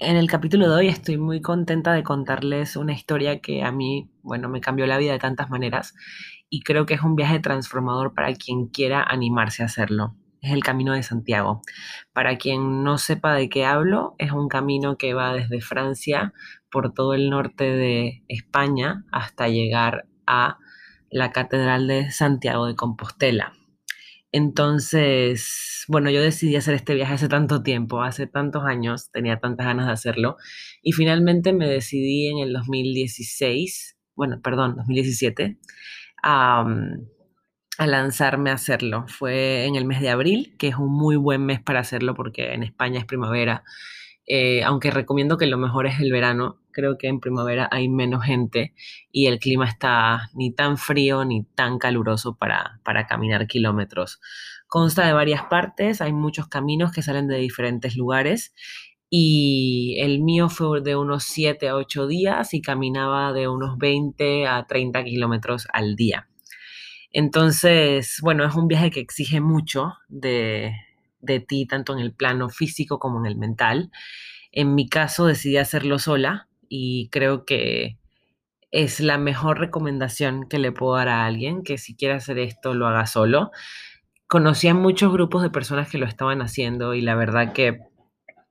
En el capítulo de hoy estoy muy contenta de contarles una historia que a mí, bueno, me cambió la vida de tantas maneras y creo que es un viaje transformador para quien quiera animarse a hacerlo. Es el Camino de Santiago. Para quien no sepa de qué hablo, es un camino que va desde Francia por todo el norte de España hasta llegar a la Catedral de Santiago de Compostela. Entonces, bueno, yo decidí hacer este viaje hace tanto tiempo, hace tantos años, tenía tantas ganas de hacerlo, y finalmente me decidí en el 2016, bueno, perdón, 2017, a, a lanzarme a hacerlo. Fue en el mes de abril, que es un muy buen mes para hacerlo porque en España es primavera eh, aunque recomiendo que lo mejor es el verano, creo que en primavera hay menos gente y el clima está ni tan frío ni tan caluroso para, para caminar kilómetros. Consta de varias partes, hay muchos caminos que salen de diferentes lugares y el mío fue de unos 7 a 8 días y caminaba de unos 20 a 30 kilómetros al día. Entonces, bueno, es un viaje que exige mucho de, de ti, tanto en el plano físico como en el mental. En mi caso decidí hacerlo sola y creo que es la mejor recomendación que le puedo dar a alguien que si quiere hacer esto lo haga solo. Conocí a muchos grupos de personas que lo estaban haciendo y la verdad que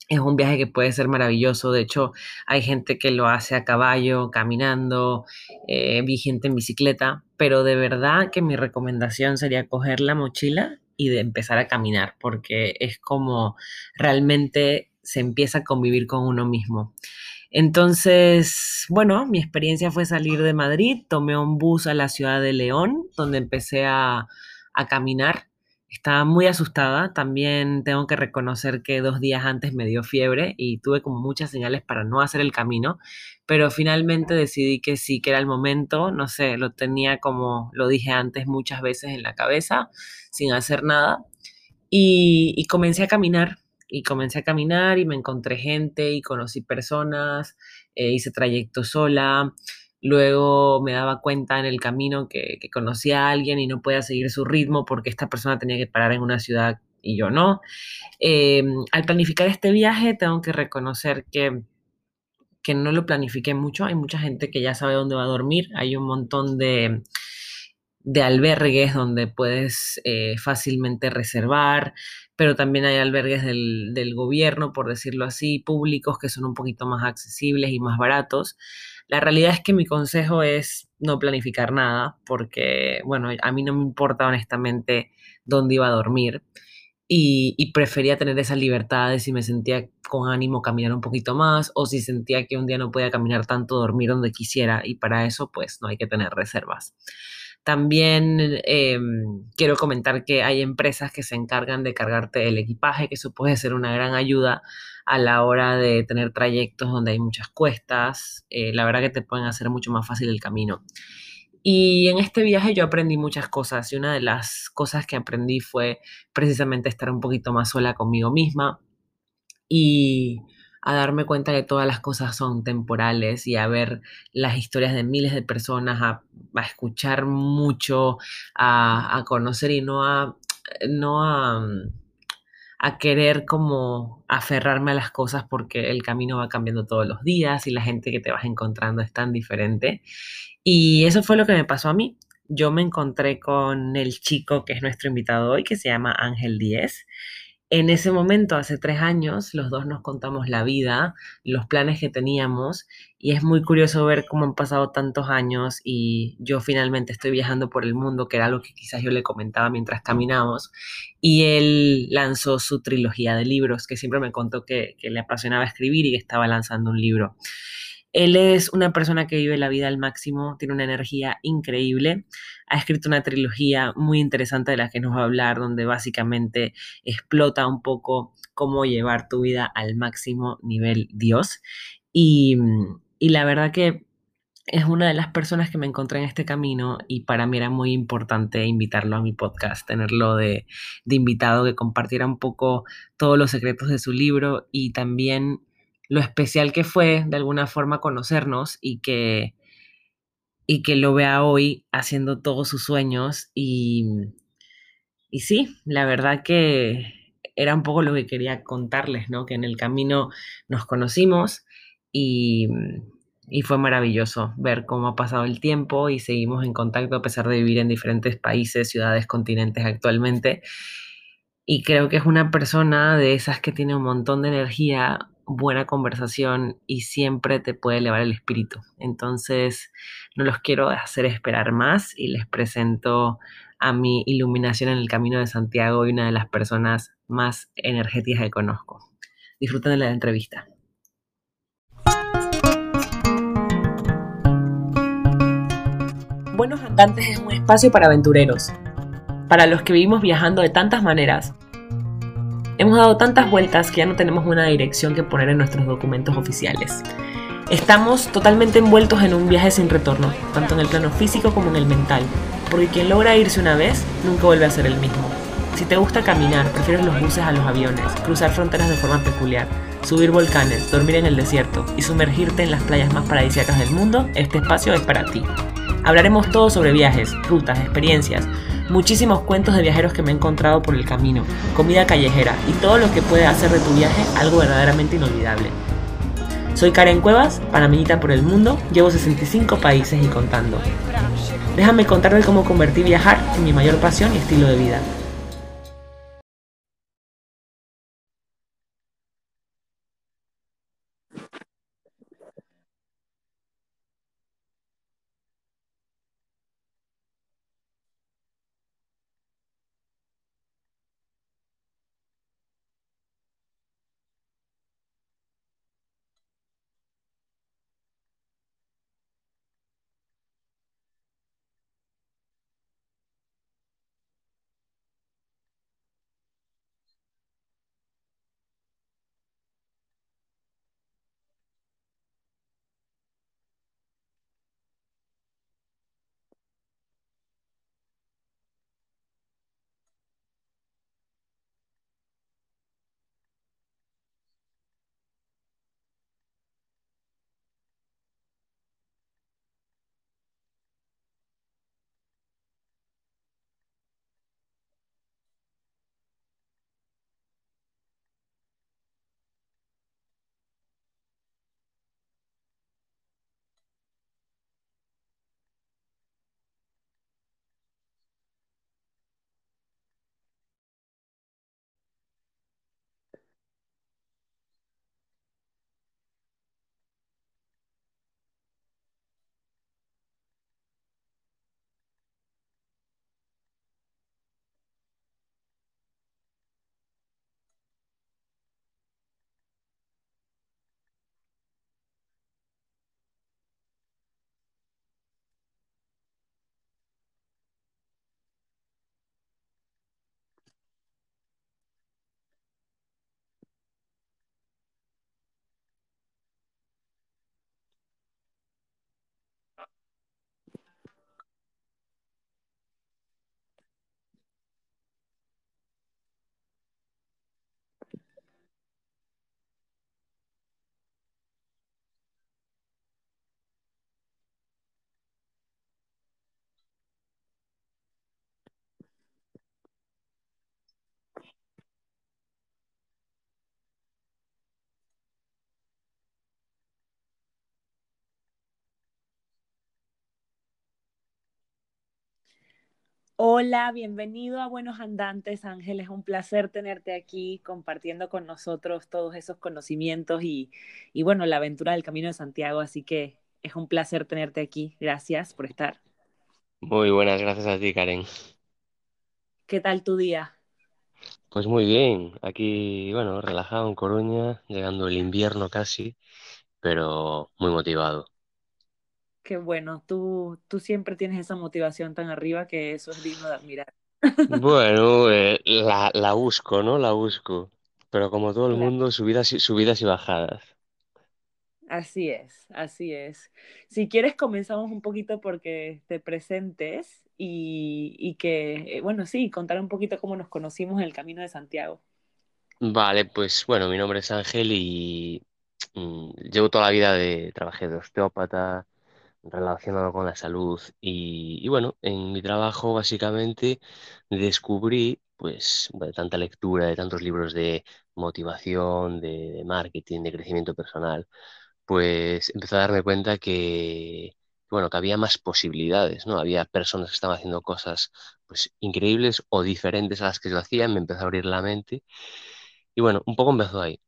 es un viaje que puede ser maravilloso. De hecho, hay gente que lo hace a caballo, caminando, eh, vi gente en bicicleta, pero de verdad que mi recomendación sería coger la mochila y de empezar a caminar, porque es como realmente se empieza a convivir con uno mismo. Entonces, bueno, mi experiencia fue salir de Madrid, tomé un bus a la ciudad de León, donde empecé a, a caminar estaba muy asustada. También tengo que reconocer que dos días antes me dio fiebre y tuve como muchas señales para no hacer el camino, pero finalmente decidí que sí, que era el momento. No sé, lo tenía como lo dije antes muchas veces en la cabeza, sin hacer nada. Y, comencé a caminar. Y comencé a caminar y me encontré gente y conocí personas, eh, hice trayecto sola. Luego me daba cuenta en el camino que, conocía a alguien y no podía seguir su ritmo porque esta persona tenía que parar en una ciudad y yo no. Em, al planificar este viaje tengo que reconocer que, que no lo planifiqué mucho. Hay mucha gente que ya sabe dónde va a dormir. Hay un montón de, de albergues donde puedes eh, fácilmente reservar, pero también hay albergues del, del, gobierno, por decirlo así, públicos que son un poquito más accesibles y más baratos. La realidad es que mi consejo es no planificar nada, porque, bueno, a mí no me importa honestamente dónde iba a dormir y, prefería tener esa libertad de si me sentía con ánimo caminar un poquito más o si sentía que un día no podía caminar tanto, dormir donde quisiera y para eso pues no hay que tener reservas. También em, quiero comentar que hay empresas que se encargan de cargarte el equipaje, que eso puede ser una gran ayuda a la hora de tener trayectos donde hay muchas cuestas. Eh, la verdad que te pueden hacer mucho más fácil el camino. Y en este viaje yo aprendí muchas cosas y una de las cosas que aprendí fue precisamente estar un poquito más sola conmigo misma y a darme cuenta que todas las cosas son temporales y a ver las historias de miles de personas, a, escuchar mucho, a, conocer y no a, no a, a querer como aferrarme a las cosas porque el camino va cambiando todos los días y la gente que te vas encontrando es tan diferente. Y eso fue lo que me pasó a mí. Yo me encontré con el chico que es nuestro invitado hoy, que se llama Ángel Díez. En ese momento, hace tres años, los dos nos contamos la vida, los planes que teníamos y es muy curioso ver cómo han pasado tantos años y yo finalmente estoy viajando por el mundo, que era algo que quizás yo le comentaba mientras caminamos, y él lanzó su trilogía de libros, que siempre me contó que, que le apasionaba escribir y que estaba lanzando un libro. Él es una persona que vive la vida al máximo, tiene una energía increíble. Ha escrito una trilogía muy interesante de la que nos va a hablar, donde básicamente explota un poco cómo llevar tu vida al máximo nivel Dios. Y, la verdad que es una de las personas que me encontré en este camino y para mí era muy importante invitarlo a mi podcast, tenerlo de, de invitado, que compartiera un poco todos los secretos de su libro y también lo especial que fue de alguna forma conocernos y que, y que lo vea hoy haciendo todos sus sueños. Y, y sí, la verdad que era un poco lo que quería contarles, ¿no? Que en el camino nos conocimos y, y fue maravilloso ver cómo ha pasado el tiempo y seguimos en contacto a pesar de vivir en diferentes países, ciudades, continentes actualmente. Y creo que es una persona de esas que tiene un montón de energía, buena conversación y siempre te puede elevar el espíritu. Entonces, no los quiero hacer esperar más y les presento a mi iluminación en el camino de Santiago y una de las personas más energéticas que conozco. Disfruten de la entrevista. Buenos Andantes es un espacio para aventureros, para los que vivimos viajando de tantas maneras. Hemos dado tantas vueltas que ya no tenemos una dirección que poner en nuestros documentos oficiales. Estamos totalmente envueltos en un viaje sin retorno, tanto en el plano físico como en el mental, porque quien logra irse una vez nunca vuelve a ser el mismo. Si te gusta caminar, prefieres los buses a los aviones, cruzar fronteras de forma peculiar, subir volcanes, dormir en el desierto y sumergirte en las playas más paradisíacas del mundo, este espacio es para ti. Hablaremos todo sobre viajes, rutas, experiencias, muchísimos cuentos de viajeros que me he encontrado por el camino, comida callejera y todo lo que puede hacer de tu viaje algo verdaderamente inolvidable. Soy Karen Cuevas, panameñita por el mundo, llevo 65 países y contando. Déjame contarte cómo convertí viajar en mi mayor pasión y estilo de vida. Hola, bienvenido a Buenos Andantes, Ángel. Es un placer tenerte aquí compartiendo con nosotros todos esos conocimientos y, y, bueno, la aventura del Camino de Santiago. Así que es un placer tenerte aquí. Gracias por estar. Muy buenas, gracias a ti, Karen. ¿Qué tal tu día? Pues muy bien, aquí, bueno, relajado en Coruña, llegando el invierno casi, pero muy motivado. Qué bueno, tú, tú siempre tienes esa motivación tan arriba que eso es digno de admirar. Bueno, eh, la, la busco, ¿no? La busco. Pero como todo el Claro. mundo, subidas y, subidas y bajadas. Así es, así es. Si quieres, comenzamos un poquito porque te presentes y, y que, eh, bueno, sí, contar un poquito cómo nos conocimos en el Camino de Santiago. Vale, pues bueno, mi nombre es Ángel y mm, llevo toda la vida de, trabajé de osteópata relacionado con la salud y, bueno, en mi trabajo básicamente descubrí pues, de tanta lectura, de tantos libros de motivación, de, de marketing, de crecimiento personal, pues empecé a darme cuenta que, bueno, que había más posibilidades, ¿no? Había personas que estaban haciendo cosas, pues, increíbles o diferentes a las que yo hacía, me empezó a abrir la mente y bueno, un poco empezó ahí.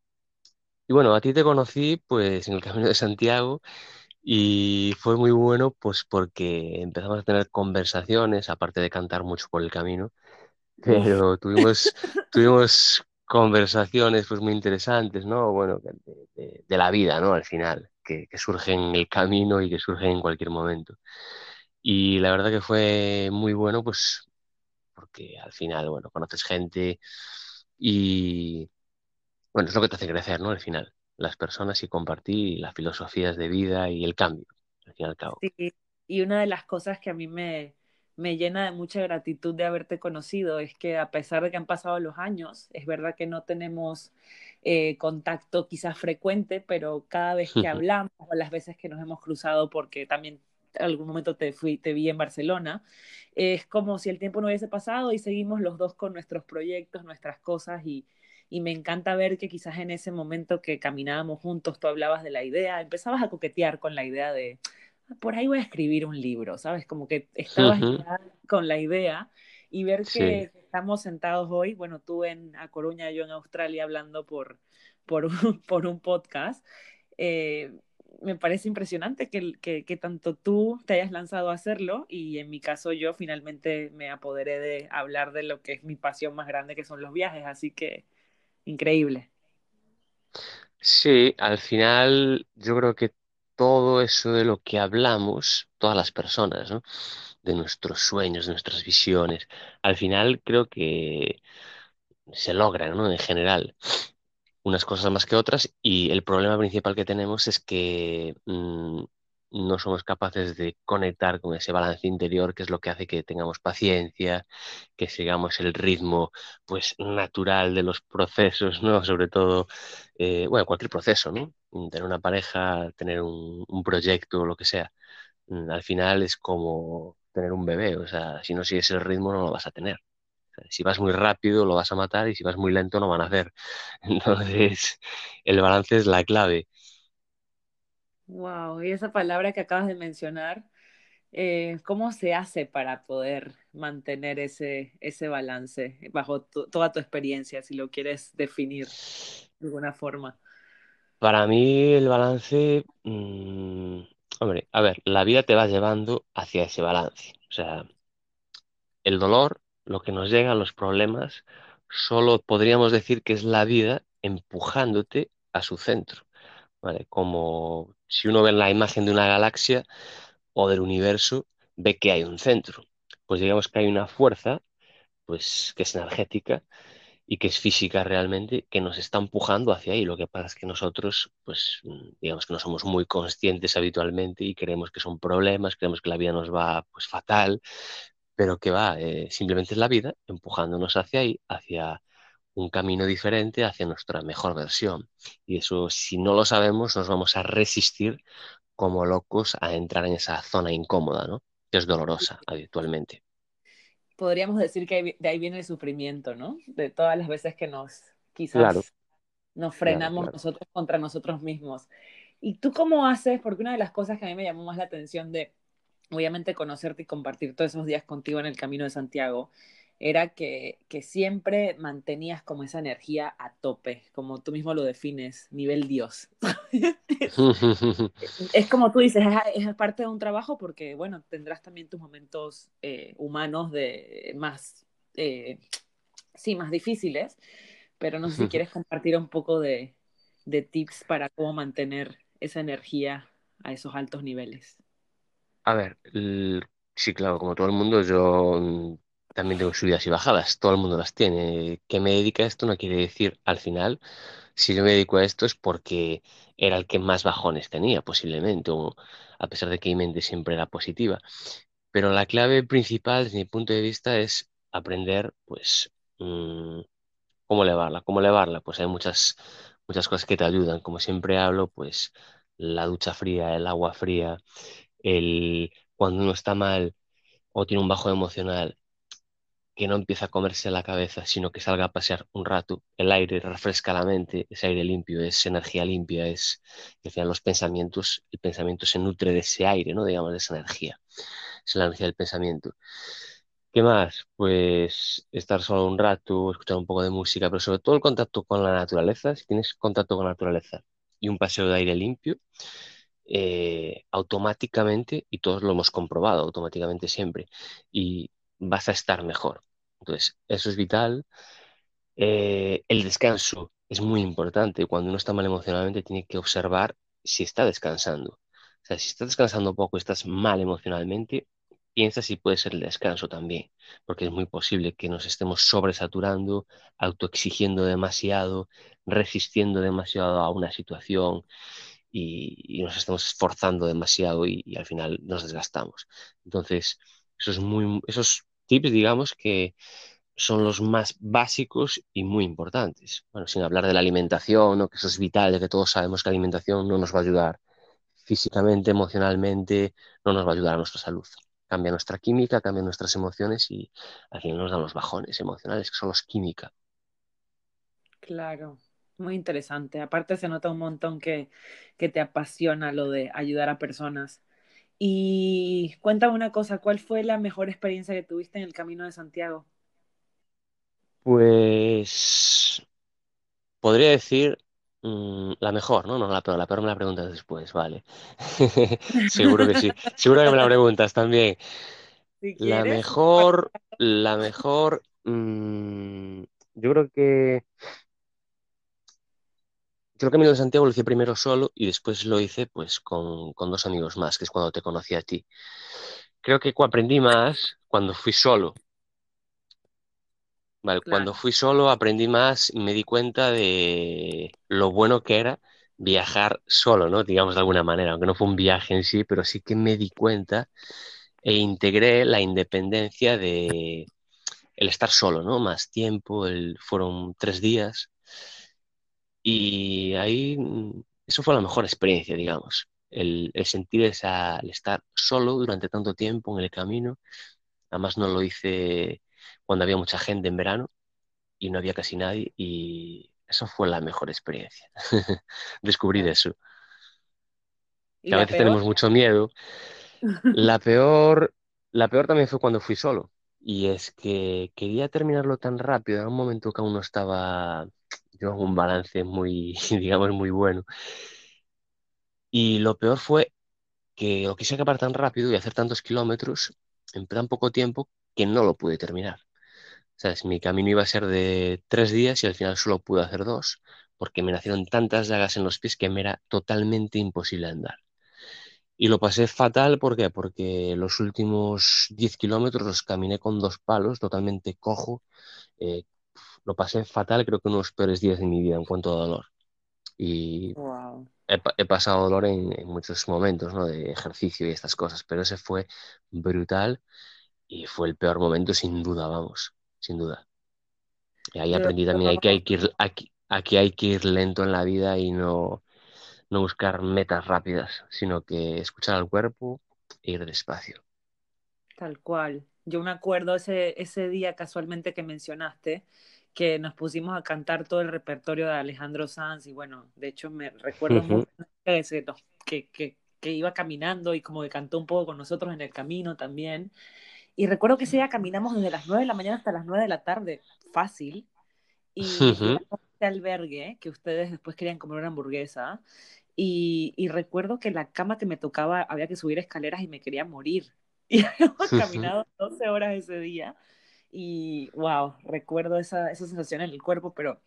Y bueno, a ti te conocí pues en el Camino de Santiago y fue muy bueno pues porque empezamos a tener conversaciones, aparte de cantar mucho por el camino, pero tuvimos, tuvimos conversaciones pues muy interesantes, ¿no? Bueno, de, de- de la vida, ¿no? Al final, que, que surgen en el camino y que surgen en cualquier momento. Y la verdad que fue muy bueno pues porque al final, bueno, conoces gente y bueno, es lo que te hace crecer, ¿no? Al final, las personas y compartir las filosofías de vida y el cambio, al fin y al cabo. Sí, y una de las cosas que a mí me, me llena de mucha gratitud de haberte conocido es que a pesar de que han pasado los años, es verdad que no tenemos eh, contacto quizás frecuente, pero cada vez que hablamos o las veces que nos hemos cruzado, porque también en algún momento te fui, te vi en Barcelona, es como si el tiempo no hubiese pasado y seguimos los dos con nuestros proyectos, nuestras cosas y, y me encanta ver que quizás en ese momento que caminábamos juntos, tú hablabas de la idea, empezabas a coquetear con la idea de por ahí voy a escribir un libro, ¿sabes? Como que estabas ya con la idea y ver Sí, que estamos sentados hoy, bueno, tú en A Coruña, yo en Australia hablando por, por, un, por un podcast, eh, me parece impresionante que, que, que, tanto tú te hayas lanzado a hacerlo y en mi caso yo finalmente me apoderé de hablar de lo que es mi pasión más grande, que son los viajes, así que increíble. sí, al final yo creo que todo eso de lo que hablamos, todas las personas, ¿no? De nuestros sueños, de nuestras visiones, al final creo que se logran, ¿no? En general. unas cosas más que otras y el problema principal que tenemos es que mm, no somos capaces de conectar con ese balance interior que es lo que hace que tengamos paciencia, que sigamos el ritmo pues natural de los procesos, ¿no? Sobre todo, eh, bueno, cualquier proceso, ¿no? Tener una pareja, tener un, un proyecto, lo que sea. Mm, Al final es como tener un bebé, o sea, si no sigues el ritmo no lo vas a tener. Si vas muy rápido lo vas a matar y si vas muy lento no van a hacer. Entonces, el balance es la clave. Wow, y esa palabra que acabas de mencionar, eh, ¿cómo se hace para poder mantener ese, ese balance bajo toda tu experiencia, si lo quieres definir de alguna forma? Para mí el balance, mm, hombre, a ver, la vida te va llevando hacia ese balance. O sea, el dolor, lo que nos llega, los problemas, solo podríamos decir que es la vida empujándote a su centro, Como si uno ve la imagen de una galaxia o del universo, ve que hay un centro. Pues digamos que hay una fuerza, pues que es energética y que es física realmente, que nos está empujando hacia ahí. Lo que pasa es que nosotros, pues, mm, digamos que no somos muy conscientes habitualmente y creemos que son problemas, creemos que la vida nos va, pues, fatal, pero que va, eh, simplemente es la vida empujándonos hacia ahí, hacia un camino diferente, hacia nuestra mejor versión. Y eso, si no lo sabemos, nos vamos a resistir como locos a entrar en esa zona incómoda, ¿no? Que es dolorosa habitualmente. Podríamos decir que de ahí viene el sufrimiento, ¿no? De todas las veces que nos Claro, quizás nos claro, frenamos claro. nosotros contra nosotros mismos. ¿Y tú cómo haces? Porque una de las cosas que a mí me llamó más la atención de obviamente conocerte y compartir todos esos días contigo en el Camino de Santiago, era que, que siempre mantenías como esa energía a tope, como tú mismo lo defines, nivel Dios. es, como tú dices, es, es, parte de un trabajo porque, bueno, tendrás también tus momentos eh, humanos de más, eh, sí, más difíciles, pero no sé si quieres compartir un poco de, de tips para cómo mantener esa energía a esos altos niveles. A ver, sí, claro, como todo el mundo, yo mm, también tengo subidas y bajadas, todo el mundo las tiene. ¿Qué me dedica a esto? No quiere decir, al final, si yo me dedico a esto es porque era el que más bajones tenía, posiblemente, o a pesar de que mi mente siempre era positiva. Pero la clave principal, desde mi punto de vista, es aprender, pues, mm, cómo elevarla. ¿Cómo elevarla? Pues hay muchas, muchas cosas que te ayudan. Como siempre hablo, pues, la ducha fría, el agua fría el cuando uno está mal o tiene un bajo emocional, que no empieza a comerse la cabeza, sino que salga a pasear un rato. El aire refresca la mente, es aire limpio, es energía limpia, es, al final los pensamientos, el pensamiento se nutre de ese aire, ¿no? Digamos, de esa energía. Es la energía del pensamiento. ¿Qué más? Pues estar solo un rato, escuchar un poco de música, pero sobre todo el contacto con la naturaleza. Si tienes contacto con la naturaleza y un paseo de aire limpio, eh, automáticamente, y todos lo hemos comprobado automáticamente siempre, y vas a estar mejor. Entonces, eso es vital. Eh, el descanso es muy importante. Cuando uno está mal emocionalmente, tiene que observar si está descansando. O sea, si estás descansando poco estás mal emocionalmente, piensa si puede ser el descanso también, porque es muy posible que nos estemos sobresaturando, autoexigiendo demasiado, resistiendo demasiado a una situación y, nos estamos esforzando demasiado y, y, al final nos desgastamos. Entonces, eso es muy, esos tips, digamos, que son los más básicos y muy importantes. Bueno, sin hablar de la alimentación, ¿no? que eso es vital, de que todos sabemos que la alimentación no nos va a ayudar físicamente, emocionalmente, no nos va a ayudar a nuestra salud. Cambia nuestra química, cambia nuestras emociones y al final nos dan los bajones emocionales, que son los química. Claro, muy interesante. Aparte se nota un montón que, que te apasiona lo de ayudar a personas. Y cuéntame una cosa, ¿cuál fue la mejor experiencia que tuviste en el Camino de Santiago? Pues podría decir mm, la mejor, ¿no? No la peor, la peor me la preguntas después, vale. Seguro que sí. Seguro que me la preguntas también. Si La quieres, mejor, la mejor, mm, yo creo que yo el Camino de Santiago lo hice primero solo y después lo hice pues con, con dos amigos más, que es cuando te conocí a ti. Creo que aprendí más cuando fui solo. Vale, cuando fui solo aprendí más y me di cuenta de lo bueno que era viajar solo, ¿no? Digamos de alguna manera, aunque no fue un viaje en sí, pero sí que me di cuenta e integré la independencia de el estar solo, ¿no? Más tiempo, el, fueron tres días y ahí mm, eso fue la mejor experiencia, digamos. El, el sentir esa, el estar solo durante tanto tiempo en el camino. Además no lo hice cuando había mucha gente en verano y no había casi nadie y eso fue la mejor experiencia. Descubrir eso. ¿Y Que a veces tenemos mucho miedo. La peor, la peor también fue cuando fui solo. Y es que quería terminarlo tan rápido, en un momento que aún no estaba yo en un balance muy, digamos, muy bueno. Y lo peor fue que lo quise acabar tan rápido y hacer tantos kilómetros en tan poco tiempo que no lo pude terminar. ¿Sabes? Mi camino iba a ser de tres días y al final solo pude hacer dos, porque me nacieron tantas llagas en los pies que me era totalmente imposible andar. Y lo pasé fatal, ¿por? Porque los últimos 10 kilómetros los caminé con dos palos, totalmente cojo. Eh, lo pasé fatal, creo que uno de los peores días de mi vida en cuanto a dolor. Y Wow. he, he pasado dolor en, en muchos momentos, ¿no? De ejercicio y estas cosas, pero ese fue brutal y fue el peor momento sin duda, vamos, sin duda. Y ahí aprendí también hay que, hay que ir, aquí, aquí hay que ir lento en la vida y no, no buscar metas rápidas, sino que escuchar al cuerpo e ir despacio. Tal cual. Yo me acuerdo ese, ese día casualmente que mencionaste, que nos pusimos a cantar todo el repertorio de Alejandro Sanz y bueno, de hecho me recuerdo Ujú, mucho que, que, que, iba caminando y como que cantó un poco con nosotros en el camino también. Y recuerdo que ese día caminamos desde las 9 de la mañana hasta las 9 de la tarde, fácil, y llegamos a este albergue que ustedes después querían comer una hamburguesa. Y, y recuerdo que la cama que me tocaba había que subir escaleras y me quería morir. Y habíamos caminado 12 horas ese día. Y wow, recuerdo esa, esa sensación en el cuerpo, pero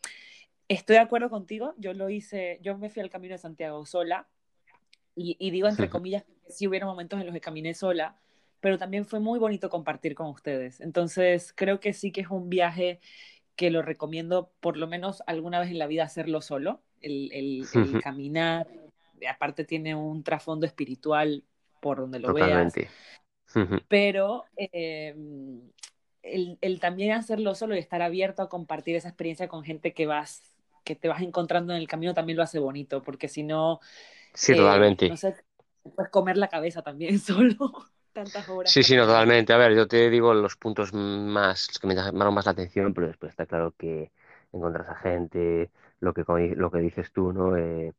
estoy de acuerdo contigo. Yo lo hice, yo me fui al Camino de Santiago sola. Y, y digo entre comillas que sí hubieron momentos en los que caminé sola, pero también fue muy bonito compartir con ustedes. Entonces creo que sí que es un viaje que lo recomiendo por lo menos alguna vez en la vida hacerlo solo, el, el, el caminar, aparte tiene un trasfondo espiritual por donde lo veas, Totalmente. Ujú. pero eh, el, el, también hacerlo solo y estar abierto a compartir esa experiencia con gente que vas que te vas encontrando en el camino también lo hace bonito, porque si no, Sí, eh, no totalmente. sé, puedes comer la cabeza también solo. tantas obras Sí, sí, no, totalmente. A ver, yo te digo los puntos más los que me llamaron más la atención, pero después está claro que encontrar a gente, lo que, lo que dices tú, ¿no? Eh,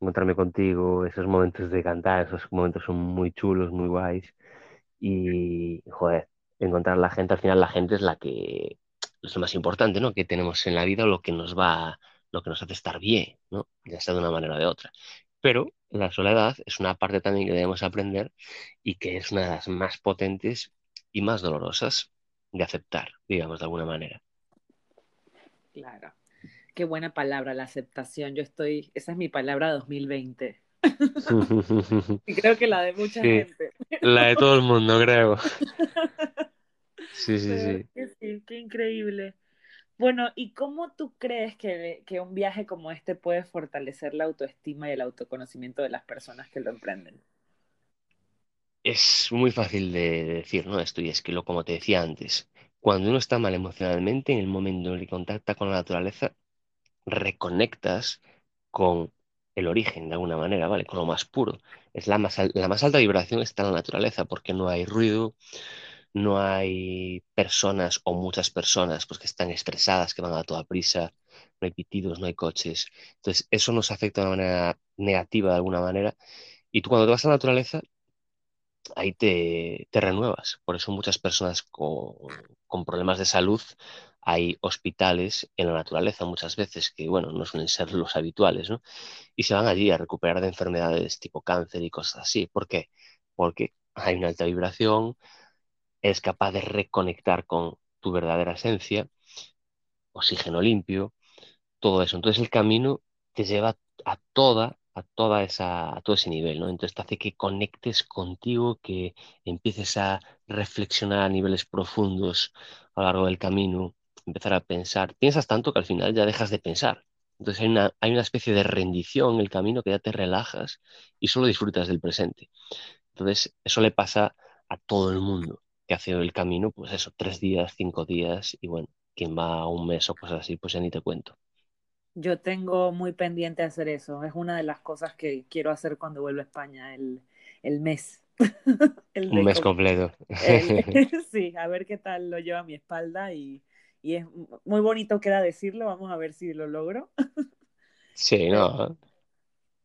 encontrarme contigo, esos momentos de cantar, esos momentos son muy chulos, muy guays. Y, joder, encontrar la gente, al final la gente es la que es lo más importante, ¿no? Que tenemos en la vida, lo que nos va, lo que nos hace estar bien, ¿no? Ya sea de una manera o de otra. Pero la soledad es una parte también que debemos aprender y que es una de las más potentes y más dolorosas de aceptar, digamos, de alguna manera. Claro. Qué buena palabra, la aceptación. Yo estoy, esa es mi palabra 2020. Y creo que la de mucha Sí, gente. la de todo el mundo, creo. Sí, sí, sí. sí, qué increíble. Bueno, ¿y cómo tú crees que, que un viaje como este puede fortalecer la autoestima y el autoconocimiento de las personas que lo emprenden? Es muy fácil de decir, ¿no? Esto, y es que lo, como te decía antes, cuando uno está mal emocionalmente, en el momento en el que contacta con la naturaleza, reconectas con el origen de alguna manera, ¿vale? Con lo más puro. Es la más, la más alta vibración está en la naturaleza, porque no hay ruido, no hay personas o muchas personas pues, que están estresadas, que van a toda prisa, no hay pitidos, no hay coches. Entonces, eso nos afecta de una manera negativa de alguna manera. Y tú cuando te vas a la naturaleza, ahí te, renuevas. Por eso muchas personas con, con problemas de salud, hay hospitales en la naturaleza muchas veces que, bueno, no suelen ser los habituales, ¿no? Y se van allí a recuperar de enfermedades tipo cáncer y cosas así. ¿Por qué? Porque hay una alta vibración, eres capaz de reconectar con tu verdadera esencia, oxígeno limpio, todo eso. Entonces el camino te lleva a toda, a toda esa, a todo ese nivel, ¿no? Entonces te hace que conectes contigo, que empieces a reflexionar a niveles profundos a lo largo del camino, empezar a pensar. Piensas tanto que al final ya dejas de pensar. Entonces hay una, hay una especie de rendición en el camino que ya te relajas y solo disfrutas del presente. Entonces eso le pasa a todo el mundo que hace el camino, pues eso, tres días, cinco días y bueno, quien va un mes o cosas así, pues ya ni te cuento. Yo tengo muy pendiente hacer eso. Es una de las cosas que quiero hacer cuando vuelva a España, el, el mes. El Un mes completo. el- sí, a ver qué tal lo lleva a mi espalda y, y es muy bonito queda decirlo. Vamos a ver si lo logro. Sí, no.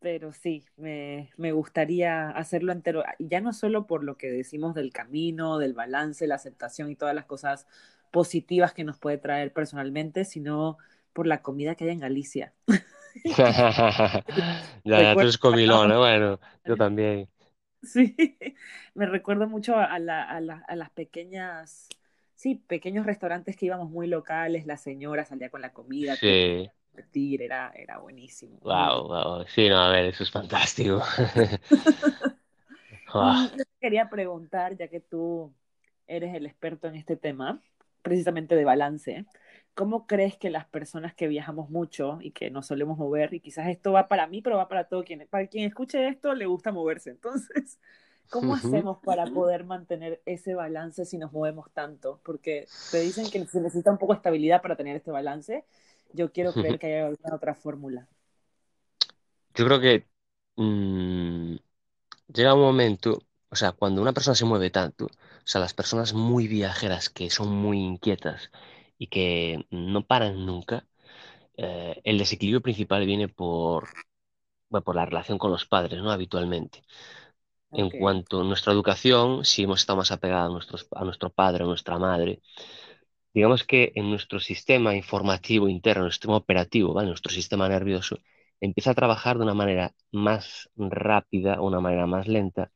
Pero sí, me, me gustaría hacerlo entero. Y ya no solo por lo que decimos del camino, del balance, la aceptación y todas las cosas positivas que nos puede traer personalmente, sino por la comida que hay en Galicia. Ya, ya, tú eres comilón, ¿eh? Bueno, yo también. Sí, me recuerdo mucho a, la- a la- a las pequeñas, sí, pequeños restaurantes que íbamos muy locales, la señora salía con la comida, Sí, compartir, era, era buenísimo, wow, wow. Sí, no, a ver, eso es fantástico. Y Ah, yo te quería preguntar, ya que tú eres el experto en este tema, precisamente de balance, ¿cómo crees que las personas que viajamos mucho y que nos solemos mover, y quizás esto va para mí, pero va para todo quien, para quien escuche esto, le gusta moverse, entonces, ¿cómo hacemos para poder mantener ese balance si nos movemos tanto? Porque te dicen que se necesita un poco de estabilidad para tener este balance. Yo quiero creer que hay alguna otra fórmula. Yo creo que mm, llega un momento, o sea, cuando una persona se mueve tanto, o sea, las personas muy viajeras que son muy inquietas y que no paran nunca, eh, el desequilibrio principal viene por, bueno, por la relación con los padres, ¿no? Habitualmente. En cuanto a nuestra educación, si hemos estado más apegados a, nuestros, a nuestro padre o nuestra madre, digamos que en nuestro sistema informativo interno, nuestro sistema operativo, ¿vale? Nuestro sistema nervioso, empieza a trabajar de una manera más rápida, una manera más lenta,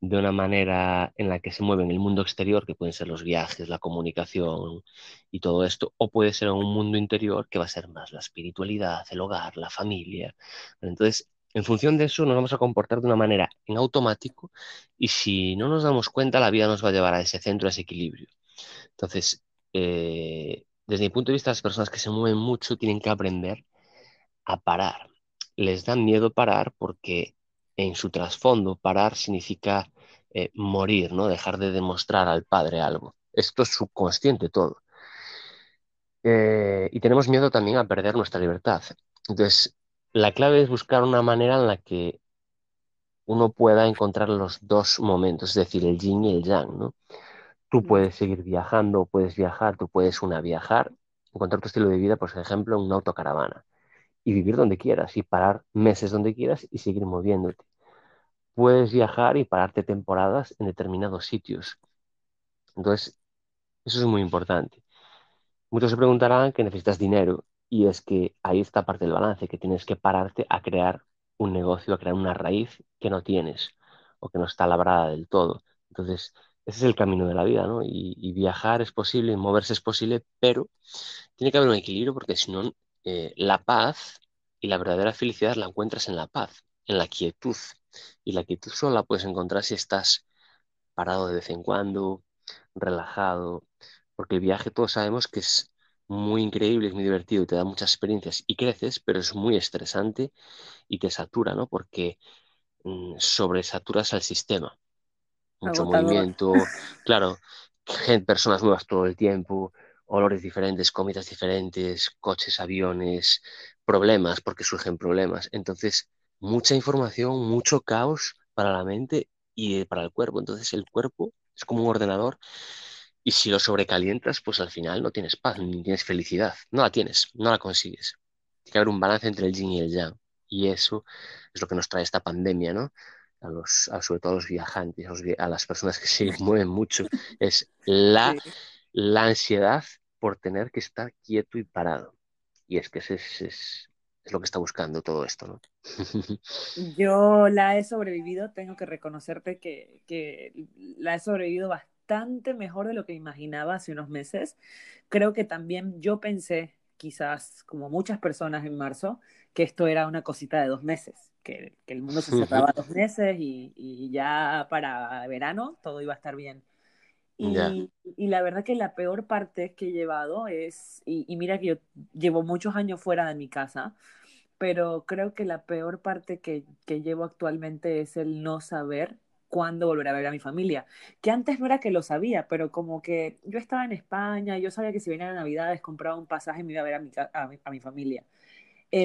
de una manera en la que se mueve en el mundo exterior, que pueden ser los viajes, la comunicación y todo esto, o puede ser en un mundo interior que va a ser más la espiritualidad, el hogar, la familia. Entonces, en función de eso, nos vamos a comportar de una manera en automático y si no nos damos cuenta, la vida nos va a llevar a ese centro, a ese equilibrio. Entonces, eh, desde mi punto de vista, las personas que se mueven mucho tienen que aprender a parar. Les da miedo parar porque en su trasfondo parar significa eh, morir, ¿no? Dejar de demostrar al padre algo. Esto es subconsciente todo. Eh, y tenemos miedo también a perder nuestra libertad. Entonces, la clave es buscar una manera en la que uno pueda encontrar los dos momentos, es decir, el yin y el yang, ¿no? Tú puedes seguir viajando, puedes viajar, tú puedes una viajar, encontrar tu estilo de vida, por ejemplo, en una autocaravana y vivir donde quieras y parar meses donde quieras y seguir moviéndote. Puedes viajar y pararte temporadas en determinados sitios. Entonces, eso es muy importante. Muchos se preguntarán que necesitas dinero y es que ahí está parte del balance, que tienes que pararte a crear un negocio, a crear una raíz que no tienes o que no está labrada del todo. Entonces, ese es el camino de la vida, ¿no? Y, y viajar es posible, y moverse es posible, pero tiene que haber un equilibrio porque si no, eh, la paz y la verdadera felicidad la encuentras en la paz, en la quietud. Y la quietud solo la puedes encontrar si estás parado de vez en cuando, relajado, porque el viaje todos sabemos que es muy increíble, es muy divertido, te da muchas experiencias y creces, pero es muy estresante y te satura, ¿no? Porque mm, sobresaturas al sistema. Mucho Agotador. movimiento, claro, gen- personas nuevas todo el tiempo, olores diferentes, comidas diferentes, coches, aviones, problemas, porque surgen problemas. Entonces, mucha información, mucho caos para la mente y eh, para el cuerpo. Entonces, el cuerpo es como un ordenador y si lo sobrecalientas, pues al final no tienes paz, ni tienes felicidad. No la tienes, no la consigues. Tiene que haber un balance entre el yin y el yang. Y eso es lo que nos trae esta pandemia, ¿no? A los, a sobre todo a los viajantes, a, los vi- a las personas que se mueven mucho, es la, Sí. la ansiedad por tener que estar quieto y parado. Y es que ese es, es, es lo que está buscando todo esto, ¿no? Yo la he sobrevivido, tengo que reconocerte que, que la he sobrevivido bastante mejor de lo que imaginaba hace unos meses. Creo que también yo pensé, quizás como muchas personas en marzo, que esto era una cosita de dos meses, que, que el mundo se cerraba dos meses y, y ya para verano todo iba a estar bien. Y, y la verdad que la peor parte que he llevado es, y, y mira que yo llevo muchos años fuera de mi casa, pero creo que la peor parte que, que llevo actualmente es el no saber cuándo volver a ver a mi familia. Que antes no era que lo sabía, pero como que yo estaba en España, yo sabía que si venía la Navidades compraba un pasaje y me iba a ver a mi, a mi, a mi familia.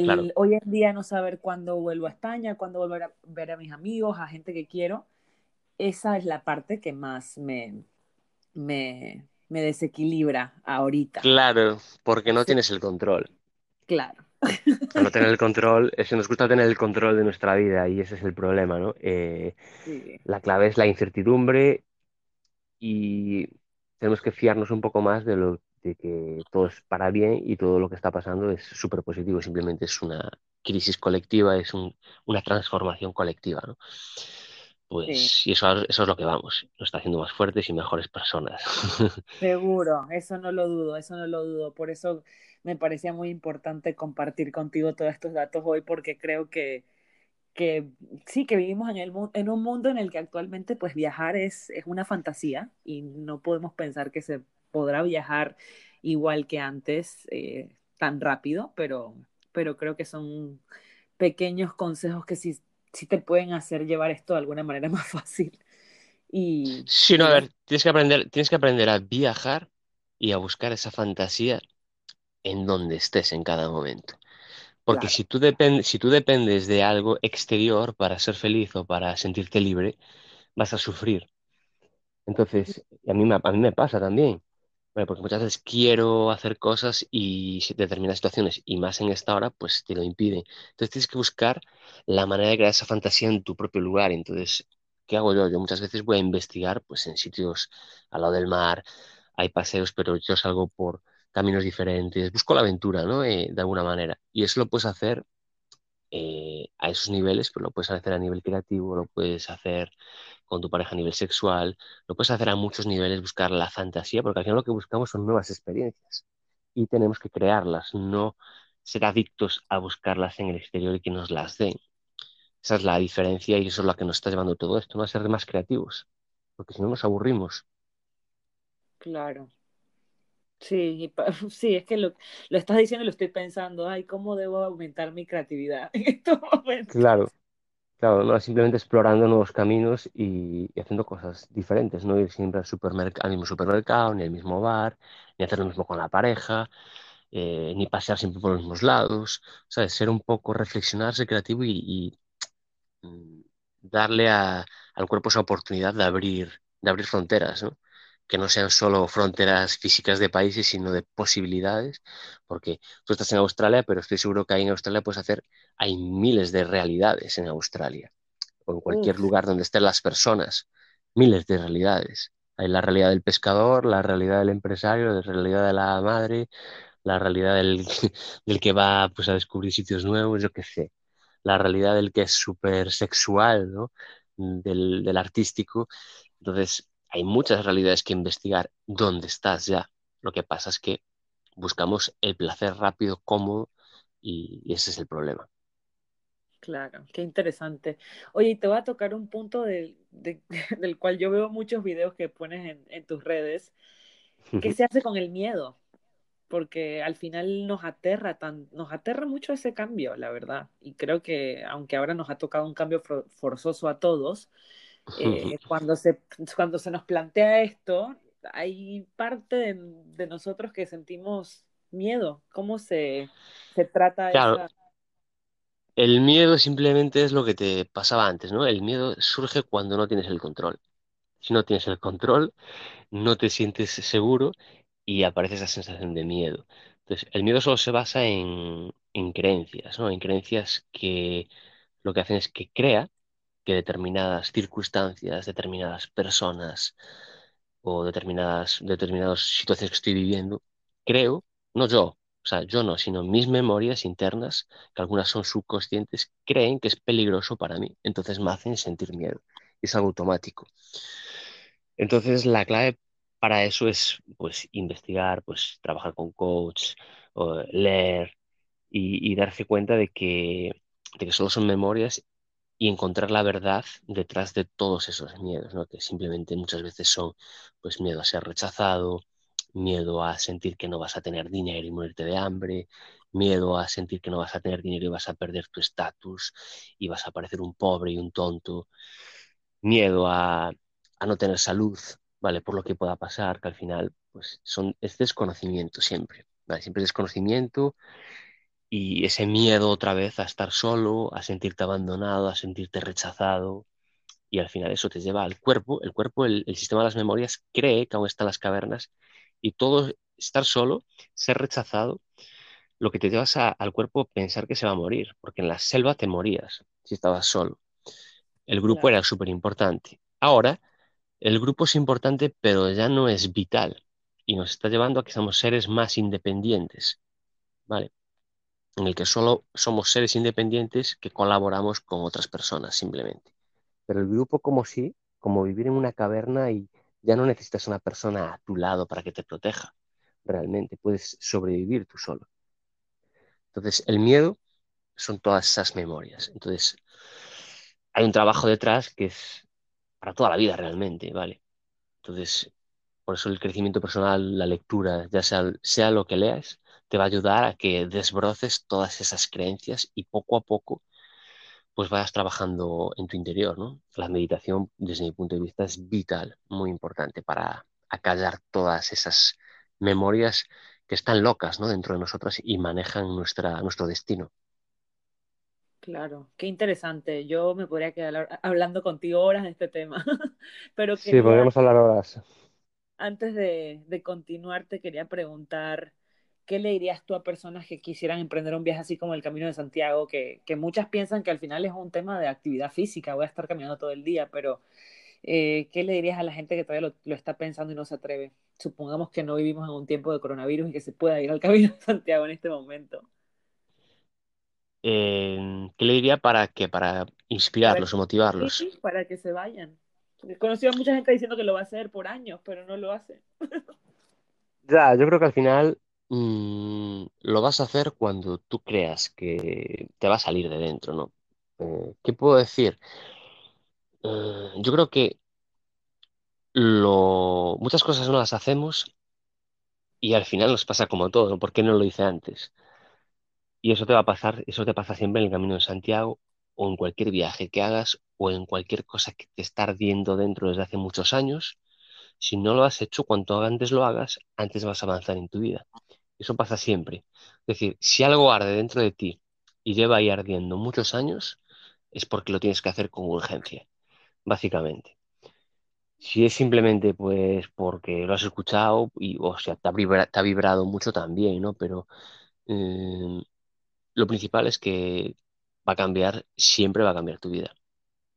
Claro. El hoy en día no saber cuándo vuelvo a España, cuándo volver a ver a mis amigos, a gente que quiero, esa es la parte que más me, me, me desequilibra ahorita. Claro, porque no tienes el control. claro, no tener el control, es que nos gusta tener el control de nuestra vida y ese es el problema, ¿no? Eh, sí, la clave es la incertidumbre y tenemos que fiarnos un poco más de lo de que todo es para bien y todo lo que está pasando es súper positivo, simplemente es una crisis colectiva, es un- una transformación colectiva, ¿no? sí. Pues, y eso, eso es lo que vamos, nos está haciendo más fuertes y mejores personas. Seguro, eso no lo dudo, eso no lo dudo. Por eso me parecía muy importante compartir contigo todos estos datos hoy, porque creo que, que sí, que vivimos en el, en un mundo en el que actualmente pues viajar es, es una fantasía y no podemos pensar que se podrá viajar igual que antes, eh, tan rápido, pero, pero creo que son pequeños consejos que sí, sí te pueden hacer llevar esto de alguna manera más fácil. Y, Sí, no, a ver, tienes que aprender, tienes que aprender a viajar y a buscar esa fantasía en donde estés en cada momento. Porque claro. si tú si tú dependes de algo exterior para ser feliz o para sentirte libre, vas a sufrir. Entonces, a mí, me- a mí me pasa también. Porque muchas veces quiero hacer cosas y determinadas situaciones, y más en esta hora, pues te lo impiden. Entonces tienes que buscar la manera de crear esa fantasía en tu propio lugar. Entonces, ¿qué hago yo? Yo muchas veces voy a investigar pues en sitios al lado del mar, hay paseos, pero yo salgo por caminos diferentes, busco la aventura, ¿no? Eh, de alguna manera. Y eso lo puedes hacer eh, a esos niveles, pero lo puedes hacer a nivel creativo, lo puedes hacer con tu pareja a nivel sexual, lo puedes hacer a muchos niveles, buscar la fantasía, porque al final lo que buscamos son nuevas experiencias y tenemos que crearlas, no ser adictos a buscarlas en el exterior y que nos las den. Esa es la diferencia y eso es lo que nos está llevando todo esto, ¿no? A ser más creativos, porque si no nos aburrimos. Claro. Sí, sí, es que lo, lo estás diciendo y lo estoy pensando, ay, ¿cómo debo aumentar mi creatividad en estos momentos? Claro, claro, simplemente explorando nuevos caminos y, haciendo cosas diferentes, no ir siempre al mismo supermercado, ni al mismo bar, ni hacer lo mismo con la pareja, eh, ni pasear siempre por los mismos lados, ¿sabes? Ser un poco, reflexionar, ser creativo y, mm, darle al cuerpo esa oportunidad de abrir, de abrir fronteras, ¿no? Que no sean solo fronteras físicas de países, sino de posibilidades, porque tú estás en Australia, pero estoy seguro que ahí en Australia puedes hacer, hay miles de realidades en Australia, o en cualquier Uf, lugar donde estén las personas, miles de realidades. Hay la realidad del pescador, la realidad del empresario, la realidad de la madre, la realidad del, del que va pues, a descubrir sitios nuevos, yo qué sé, la realidad del que es súper sexual, ¿no? Del, del artístico. Entonces, hay muchas realidades que investigar dónde estás ya. Lo que pasa es que buscamos el placer rápido, cómodo, y, y ese es el problema. claro, qué interesante. Oye, y te voy a tocar un punto del, de- del cual yo veo muchos videos que pones en, en tus redes. ¿Qué se hace con el miedo? Porque al final nos aterra tan, nos aterra mucho ese cambio, la verdad. Y creo que aunque ahora nos ha tocado un cambio for- forzoso a todos, eh, cuando se, cuando se nos plantea esto, hay parte de, de nosotros que sentimos miedo. ¿Cómo se, se trata Claro, esa? el miedo simplemente es lo que te pasaba antes, ¿no? El miedo surge cuando no tienes el control. Si no tienes el control, no te sientes seguro y aparece esa sensación de miedo. Entonces, el miedo solo se basa en, en creencias, ¿no? En creencias que lo que hacen es que crea que determinadas circunstancias, determinadas personas o determinadas, determinadas situaciones que estoy viviendo, creo, no yo, o sea, yo no, sino mis memorias internas, que algunas son subconscientes, creen que es peligroso para mí. Entonces me hacen sentir miedo. Es algo automático. Entonces, la clave para eso es, pues, investigar, pues, trabajar con coach, leer y, y darse cuenta de que, de que solo son memorias y encontrar la verdad detrás de todos esos miedos, ¿no? Que simplemente muchas veces son, pues, miedo a ser rechazado, miedo a sentir que no vas a tener dinero y morirte de hambre, miedo a sentir que no vas a tener dinero y vas a perder tu estatus y vas a parecer un pobre y un tonto, miedo a, no tener salud, ¿vale? Por lo que pueda pasar, que al final, pues, son, es desconocimiento siempre, ¿vale? Siempre es desconocimiento y ese miedo otra vez a estar solo, a sentirte abandonado, a sentirte rechazado. Y al final eso te lleva al cuerpo. El cuerpo, el, el sistema de las memorias, cree que aún están las cavernas y todo estar solo, ser rechazado, lo que te lleva es a- al cuerpo a pensar que se va a morir, porque en la selva te morías si estabas solo. El grupo Claro, era súper importante. Ahora, el grupo es importante, pero ya no es vital y nos está llevando a que seamos seres más independientes, ¿vale? En el que solo somos seres independientes que colaboramos con otras personas simplemente. Pero el grupo como sí, como vivir en una caverna y ya no necesitas una persona a tu lado para que te proteja. Realmente puedes sobrevivir tú solo. Entonces, el miedo son todas esas memorias. Entonces, hay un trabajo detrás que es para toda la vida realmente, ¿vale? Entonces, por eso el crecimiento personal, la lectura, ya sea, sea lo que leas, te va a ayudar a que desbroces todas esas creencias y poco a poco pues vayas trabajando en tu interior, ¿no? La meditación, desde mi punto de vista, es vital, muy importante para acallar todas esas memorias que están locas, ¿no? Dentro de nosotras y manejan nuestra, nuestro destino. claro, qué interesante. Yo me podría quedar hab- hablando contigo horas de este tema, pero Sí, podríamos hablar horas. antes de, de continuar, te quería preguntar, ¿qué le dirías tú a personas que quisieran emprender un viaje así como el Camino de Santiago, que, que muchas piensan que al final es un tema de actividad física, voy a estar caminando todo el día, pero eh, ¿qué le dirías a la gente que todavía lo, lo está pensando y no se atreve? Supongamos que no vivimos en un tiempo de coronavirus y que se pueda ir al Camino de Santiago en este momento. Eh, ¿qué le diría para qué? Para Para inspirarlos o Sí, motivarlos. para que se vayan. He conocido a mucha gente diciendo que lo va a hacer por años, pero no lo hace. Ya, yo creo que al final mm, lo vas a hacer cuando tú creas que te va a salir de dentro, ¿no? Eh, ¿qué puedo decir? Eh, yo creo que muchas cosas no las hacemos y al final nos pasa como todo, ¿no? ¿Por qué no lo hice antes? Y eso te va a pasar, eso te pasa siempre en el Camino de Santiago o en cualquier viaje que hagas o en cualquier cosa que te está ardiendo dentro desde hace muchos años. Si no lo has hecho, cuanto antes lo hagas, antes vas a avanzar en tu vida. Eso pasa siempre. Es decir, si algo arde dentro de ti y lleva ahí ardiendo muchos años, es porque lo tienes que hacer con urgencia, básicamente. Si es simplemente pues porque lo has escuchado y o sea, te ha, vibrado mucho también, ¿no? Pero eh, lo principal es que va a cambiar, siempre va a cambiar tu vida.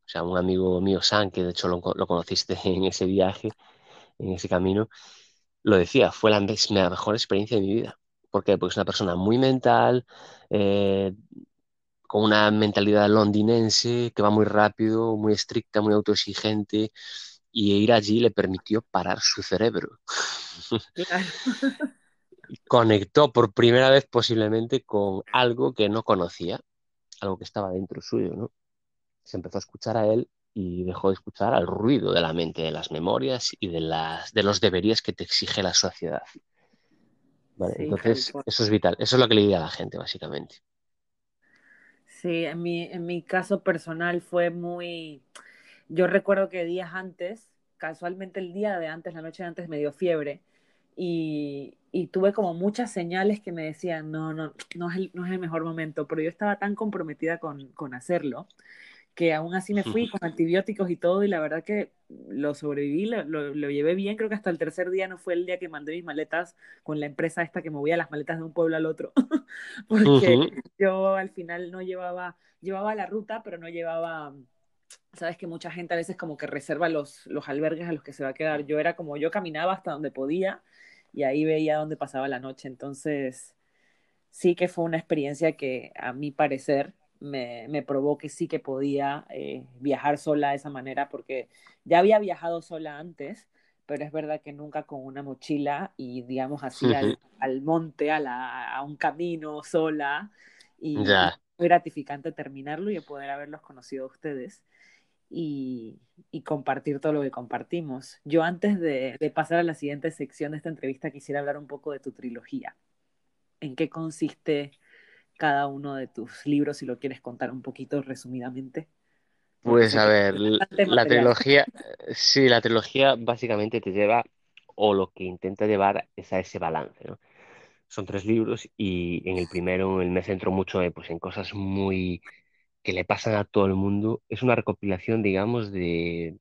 O sea, un amigo mío, San, que de hecho lo, conociste en ese viaje, en ese camino, lo decía, fue la, mejor experiencia de mi vida. ¿Por qué? Porque es una persona muy mental, eh, con una mentalidad londinense que va muy rápido, muy estricta, muy autoexigente, y ir allí le permitió parar su cerebro. Conectó por primera vez posiblemente con algo que no conocía, algo que estaba dentro suyo, ¿no? Se empezó a escuchar a él y dejó de escuchar al ruido de la mente, de las memorias y de, las, de los deberías que te exige la sociedad. entonces, eso es vital. Eso es lo que le diría a la gente, básicamente. Sí, en mi, en mi caso personal fue muy... Yo recuerdo que días antes, casualmente el día de antes, la noche de antes, me dio fiebre y, y tuve como muchas señales que me decían, no, no, no es el, no es el mejor momento, pero yo estaba tan comprometida con, con hacerlo que aún así me fui con antibióticos y todo, y la verdad que lo sobreviví, lo, lo, llevé bien, creo que hasta el tercer día no fue el día que mandé mis maletas con la empresa esta que movía las maletas de un pueblo al otro, porque yo al final no llevaba, llevaba la ruta, pero no llevaba, sabes que mucha gente a veces como que reserva los, los albergues a los que se va a quedar, yo era como yo caminaba hasta donde podía y ahí veía dónde pasaba la noche, entonces sí que fue una experiencia que a mi parecer me, me probó que sí que podía eh, viajar sola de esa manera, porque ya había viajado sola antes, pero es verdad que nunca con una mochila y digamos así al, al, monte, a, la, a, un camino sola. Y fue gratificante terminarlo y poder haberlos conocido a ustedes. Y, y, compartir todo lo que compartimos. Yo antes de, de, pasar a la siguiente sección de esta entrevista quisiera hablar un poco de tu trilogía. ¿En qué consiste cada uno de tus libros, si lo quieres contar un poquito resumidamente. Pues a ver, la trilogía, sí, la trilogía básicamente te lleva, o lo que intenta llevar es a ese balance, ¿no? Son tres libros y en el primero me centro mucho en, pues, en cosas muy que le pasan a todo el mundo. Es una recopilación, digamos, de,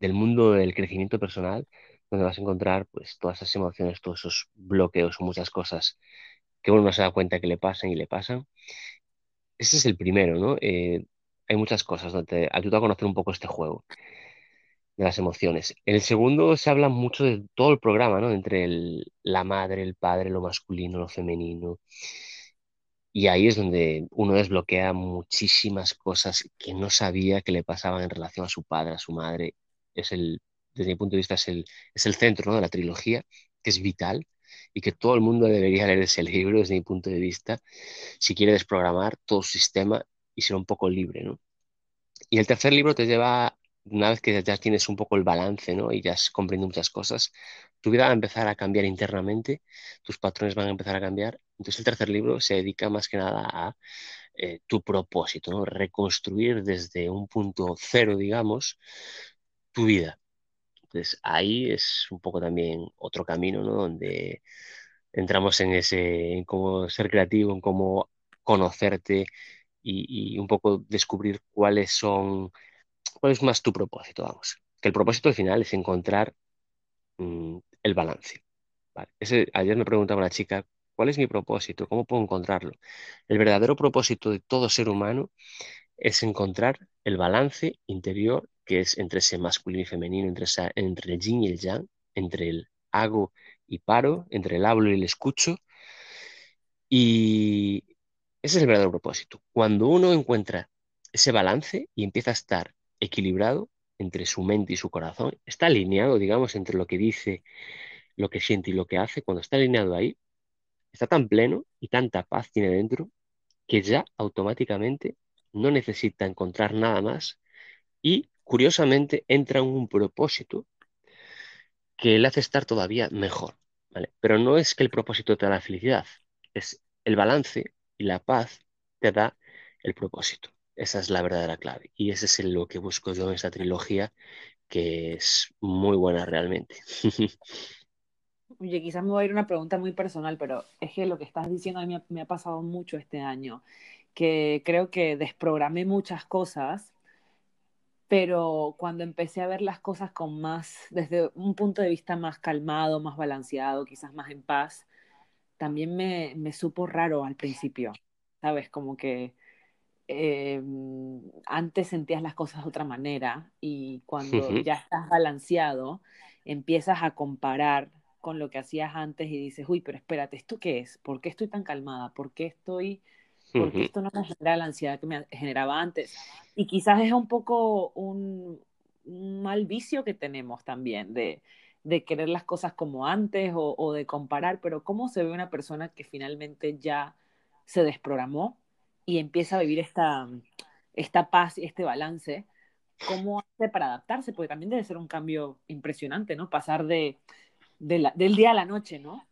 del mundo del crecimiento personal, donde vas a encontrar pues todas esas emociones, todos esos bloqueos, muchas cosas que uno no se da cuenta que le pasan y le pasan. Ese es el primero, ¿no? Eh, hay muchas cosas donde te ayuda a conocer un poco este juego de las emociones. En el segundo se habla mucho de todo el programa, ¿no? Entre la madre, el padre, lo masculino, lo femenino. Y ahí es donde uno desbloquea muchísimas cosas que no sabía que le pasaban en relación a su padre, a su madre. Es el, desde mi punto de vista, es el, es el centro ¿no? de la trilogía, que es vital y que todo el mundo debería leer ese libro desde mi punto de vista, si quiere desprogramar todo su sistema y ser un poco libre, ¿no? Y el tercer libro te lleva, una vez que ya tienes un poco el balance, ¿no? Y ya has comprendido muchas cosas, tu vida va a empezar a cambiar internamente, tus patrones van a empezar a cambiar. Entonces el tercer libro se dedica más que nada a eh, tu propósito. Reconstruir desde un punto cero, digamos, tu vida. Entonces ahí es un poco también otro camino, ¿no? Donde entramos en ese, en cómo ser creativo, en cómo conocerte y, un poco descubrir cuáles son, cuál es más tu propósito, vamos. Que el propósito al final es encontrar mm, el balance. ayer me preguntaba una chica, ¿cuál es mi propósito? ¿Cómo puedo encontrarlo? El verdadero propósito de todo ser humano es encontrar el balance interior que es entre ese masculino y femenino, entre, entre el yin y el yang, entre el hago y paro, entre el hablo y el escucho. Y ese es el verdadero propósito. Cuando uno encuentra ese balance y empieza a estar equilibrado entre su mente y su corazón, está alineado, digamos, entre lo que dice, lo que siente y lo que hace, cuando está alineado ahí, está tan pleno y tanta paz tiene dentro que ya automáticamente no necesita encontrar nada más y curiosamente entra en un propósito que le hace estar todavía mejor. ¿vale? Pero no es que el propósito te da la felicidad, es el balance y la paz te da el propósito. Esa es la verdadera clave. Y ese es lo que busco yo en esta trilogía, que es muy buena realmente. Oye, quizás me voy a ir una pregunta muy personal, pero es que lo que estás diciendo a mí me ha, pasado mucho este año. Que creo que desprogramé muchas cosas, pero cuando empecé a ver las cosas con más, desde un punto de vista más calmado, más balanceado, quizás más en paz, también me, me supo raro al principio, ¿sabes? Como que eh, antes sentías las cosas de otra manera y cuando ya estás balanceado, empiezas a comparar con lo que hacías antes y dices, uy, pero espérate, ¿esto qué es? ¿Por qué estoy tan calmada? ¿Por qué estoy, por qué esto no me genera la ansiedad que me generaba antes? Y quizás es un poco un, un mal vicio que tenemos también de, de querer las cosas como antes o, o, de comparar, pero ¿cómo se ve una persona que finalmente ya se desprogramó y empieza a vivir esta, esta paz y este balance? ¿Cómo hace para adaptarse? Porque también debe ser un cambio impresionante, ¿no? Pasar de, de la, del día a la noche, ¿no?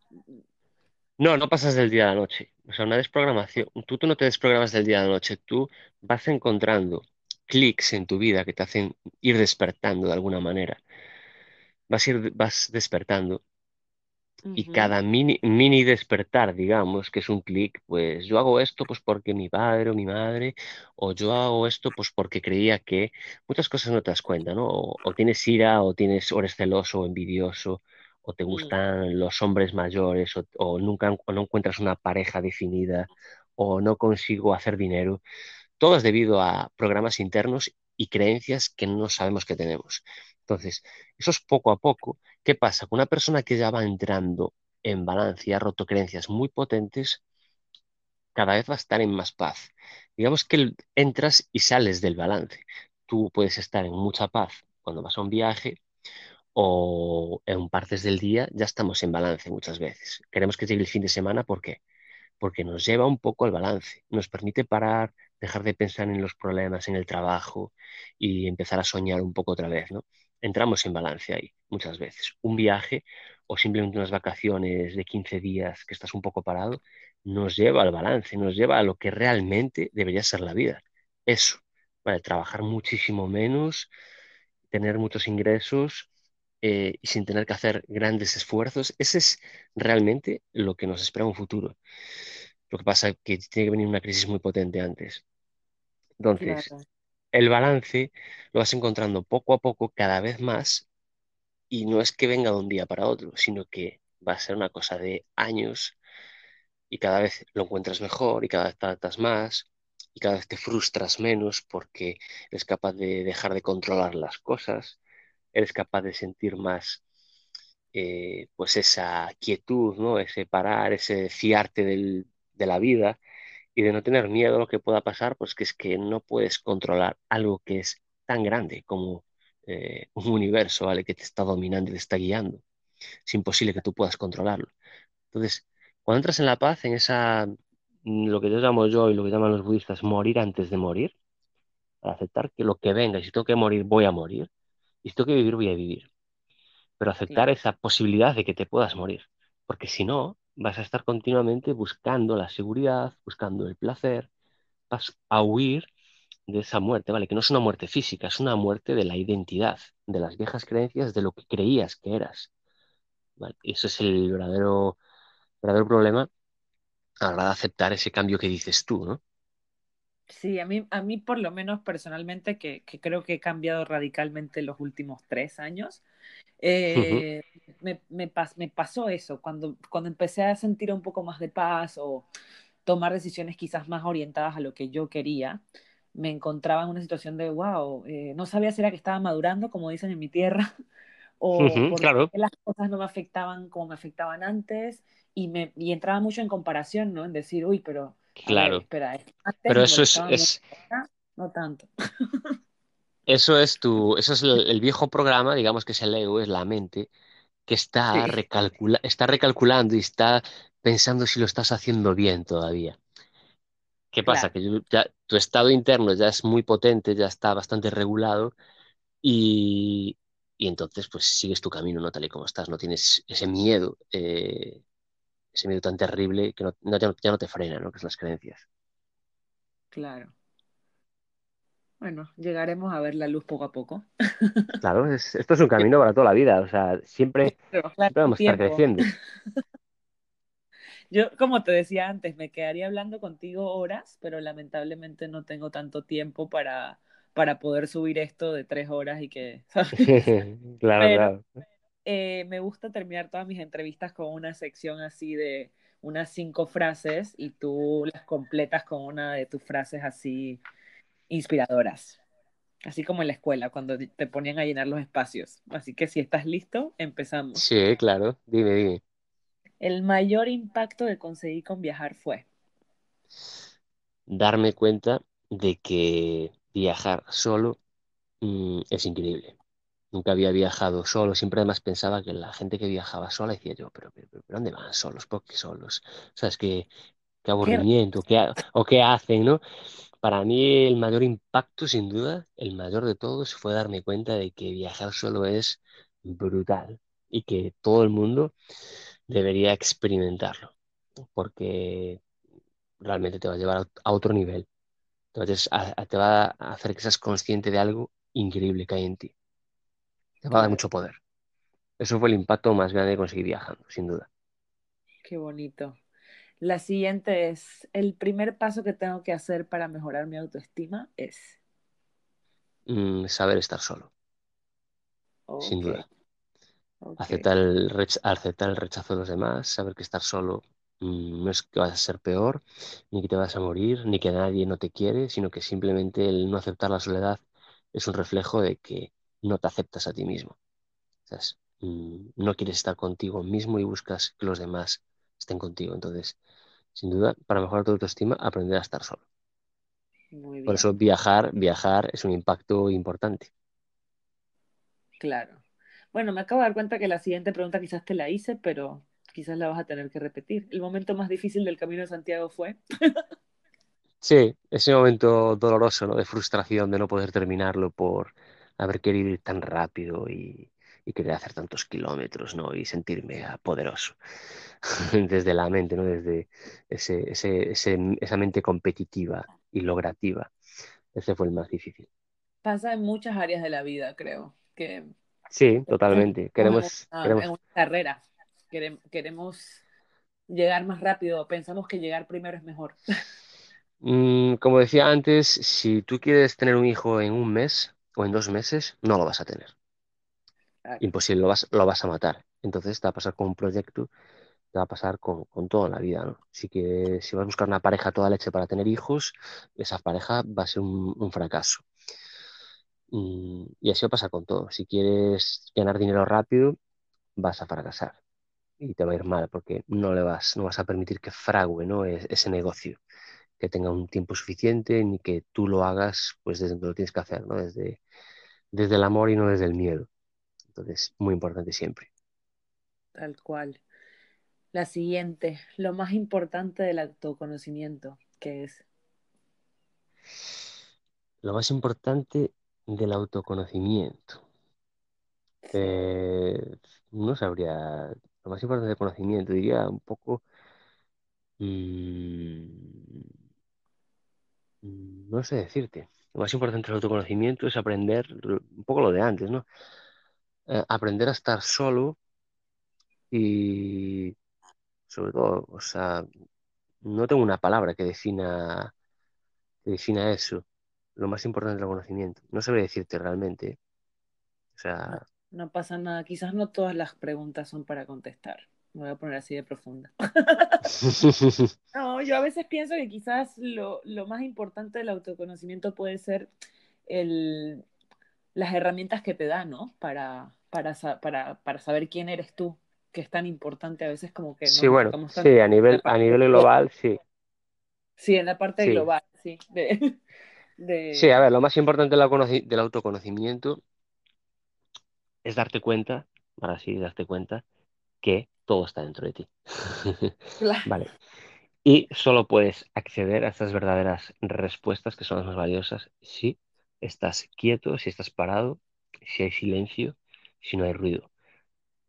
No, no pasas del día a la noche. O sea, una desprogramación. Tú, tú no te desprogramas del día a la noche. Tú vas encontrando clics en tu vida que te hacen ir despertando de alguna manera. Vas, ir, vas despertando y cada mini, mini despertar, digamos, que es un clic, pues yo hago esto pues porque mi padre o mi madre, o yo hago esto pues porque creía que muchas cosas no te das cuenta, ¿no? O, tienes ira, o tienes, o eres celoso o envidioso, o te gustan los hombres mayores, o, nunca o no encuentras una pareja definida, o no consigo hacer dinero. Todo es debido a programas internos y creencias que no sabemos que tenemos. Entonces, eso es poco a poco. ¿Qué pasa? Con una persona que ya va entrando en balance y ha roto creencias muy potentes, cada vez va a estar en más paz. Digamos que entras y sales del balance. Tú puedes estar en mucha paz cuando vas a un viaje o en partes del día ya estamos en balance muchas veces. Queremos que llegue el fin de semana, ¿por qué? Porque nos lleva un poco al balance, nos permite parar, dejar de pensar en los problemas, en el trabajo y empezar a soñar un poco otra vez, ¿no? entramos en balance ahí muchas veces. Un viaje o simplemente unas vacaciones de 15 días que estás un poco parado, nos lleva al balance, nos lleva a lo que realmente debería ser la vida. Eso, ¿vale? trabajar muchísimo menos, tener muchos ingresos eh, y sin tener que hacer grandes esfuerzos. Ese es realmente lo que nos espera en un futuro. Lo que pasa es que tiene que venir una crisis muy potente antes. Entonces, el balance lo vas encontrando poco a poco, cada vez más, y no es que venga de un día para otro, sino que va a ser una cosa de años y cada vez lo encuentras mejor y cada vez te adaptas más y cada vez te frustras menos porque eres capaz de dejar de controlar las cosas, eres capaz de sentir más eh, pues esa quietud, ¿no? ese parar, ese fiarte de la vida y de no tener miedo a lo que pueda pasar, pues que es que no puedes controlar algo que es tan grande como eh, un universo, ¿vale? Que te está dominando y te está guiando. Es imposible que tú puedas controlarlo. Entonces, cuando entras en la paz, en esa, mm, lo que yo llamo yo y lo que llaman los budistas, morir antes de morir, aceptar que lo que venga, si tengo que morir, voy a morir, y si tengo que vivir, voy a vivir. Pero aceptar esa posibilidad de que te puedas morir, porque si no, vas a estar continuamente buscando la seguridad, buscando el placer, vas a huir de esa muerte, ¿vale? Que no es una muerte física, es una muerte de la identidad, de las viejas creencias, de lo que creías que eras. ¿vale? Y eso es el verdadero, verdadero problema a la hora de aceptar ese cambio que dices tú, ¿no? Sí, a mí, a mí por lo menos personalmente, que, que creo que he cambiado radicalmente los últimos tres años, eh, me, me, me, pasó eso, cuando, cuando empecé a sentir un poco más de paz o tomar decisiones quizás más orientadas a lo que yo quería, me encontraba en una situación de, wow, eh, no sabía si era que estaba madurando, como dicen en mi tierra, o porque las cosas no me afectaban como me afectaban antes, y, me, y entraba mucho en comparación, ¿no? En decir, uy, pero... Claro. espera, antes pero eso es... es... no tanto. Eso es tu, eso es el, viejo programa, digamos que es el ego, es la mente, que está, recalcula, está recalculando y está pensando si lo estás haciendo bien todavía. ¿Qué pasa? Que ya, tu estado interno ya es muy potente, ya está bastante regulado y, y, entonces pues sigues tu camino, ¿no? Tal y como estás, no tienes ese miedo, eh, ese miedo tan terrible que no, ya, ya, no te frena, ¿no? Que es las creencias. Claro. Bueno, llegaremos a ver la luz poco a poco. Claro, esto es un camino para toda la vida, o sea, siempre, vamos a estar creciendo. Yo, como te decía antes, me quedaría hablando contigo horas, pero lamentablemente no tengo tanto tiempo para, para poder subir esto de tres horas y que, ¿sabes? Claro, Pero claro. Eh, me gusta terminar todas mis entrevistas con una sección así de unas cinco frases y tú las completas con una de tus frases así inspiradoras. Así como en la escuela, cuando te ponían a llenar los espacios. Así que si estás listo, empezamos. Sí, claro. Dime, dime. El mayor impacto que conseguí con viajar fue. Darme cuenta de que viajar solo mm, es increíble. Nunca había viajado solo, siempre además pensaba que la gente que viajaba sola decía yo, pero, pero, pero, ¿pero ¿dónde van solos? ¿Por qué solos? ¿Sabes qué, qué Qué aburrimiento? ¿Qué o qué hacen, ¿no? Para mí el mayor impacto, sin duda, el mayor de todos, fue darme cuenta de que viajar solo es brutal y que todo el mundo debería experimentarlo, porque realmente te va a llevar a a otro nivel. Entonces, a- a- te va a hacer que seas consciente de algo increíble que hay en ti. Te va a dar mucho poder. Eso fue el impacto más grande que conseguí viajando, sin duda. qué bonito. La siguiente es, el primer paso que tengo que hacer para mejorar mi autoestima es, Mm, saber estar solo, sin duda. Aceptar el, aceptar el rechazo de los demás, saber que estar solo mm, no es que vas a ser peor, ni que te vas a morir, ni que nadie no te quiere, sino que simplemente el no aceptar la soledad es un reflejo de que no te aceptas a ti mismo. Mm, no quieres estar contigo mismo y buscas que los demás estén contigo. Entonces, sin duda, para mejorar tu autoestima, aprender a estar solo. muy Por eso viajar, viajar es un impacto importante. claro. Bueno, me acabo de dar cuenta que la siguiente pregunta quizás te la hice, pero quizás la vas a tener que repetir. El momento más difícil del Camino de Santiago fue, Sí, ese momento doloroso, ¿no? De frustración de no poder terminarlo por haber querido ir tan rápido y, y querer hacer tantos kilómetros, ¿no? Y sentirme poderoso desde la mente, ¿no? Desde ese, ese, ese- esa mente competitiva y logrativa. Ese fue el más difícil. pasa en muchas áreas de la vida, creo, que Sí, totalmente. en Queremos, una, en queremos, una carrera, querem- queremos llegar más rápido, pensamos que llegar primero es mejor. mm, como decía antes, si tú quieres tener un hijo en un mes o en dos meses, no lo vas a tener. Imposible, lo vas, lo vas a matar. Entonces te va a pasar con un proyecto, te va a pasar con, con todo en la vida, ¿no? Si que, si vas a buscar una pareja toda leche para tener hijos, esa pareja va a ser un, un fracaso. Mm, y así va a pasar con todo. Si quieres ganar dinero rápido, vas a fracasar y te va a ir mal porque no le vas, no vas a permitir que frague, ¿no? Es- ese negocio. Que tenga un tiempo suficiente ni que tú lo hagas pues desde donde lo tienes que hacer, ¿no? Desde, desde el amor y no desde el miedo. Entonces, muy importante siempre. tal cual. La siguiente, lo más importante del autoconocimiento, que es, Lo más importante del autoconocimiento. Eh, no sabría, lo más importante del conocimiento, diría un poco, mm, no sé decirte. Lo más importante del autoconocimiento es aprender un poco lo de antes, ¿no? Eh, aprender a estar solo y sobre todo, o sea, no tengo una palabra que defina, que defina eso. Lo más importante del conocimiento. No sabría decirte realmente. ¿eh? O sea, no pasa nada. Quizás no todas las preguntas son para contestar. Me voy a poner así de profunda. No, yo a veces pienso que quizás lo, lo más importante del autoconocimiento puede ser el, las herramientas que te da, ¿no? Para, para, para, para saber quién eres tú, que es tan importante a veces como que sí, nos bueno, tanto sí, a nivel, a nivel global, sí, sí, en la parte sí. global, sí, de, Sí, a ver, lo más importante del del autoconocimiento es darte cuenta, ahora sí, darte cuenta que todo está dentro de ti. claro, Vale. Y solo puedes acceder a estas verdaderas respuestas que son las más valiosas si estás quieto, si estás parado, si hay silencio, si no hay ruido.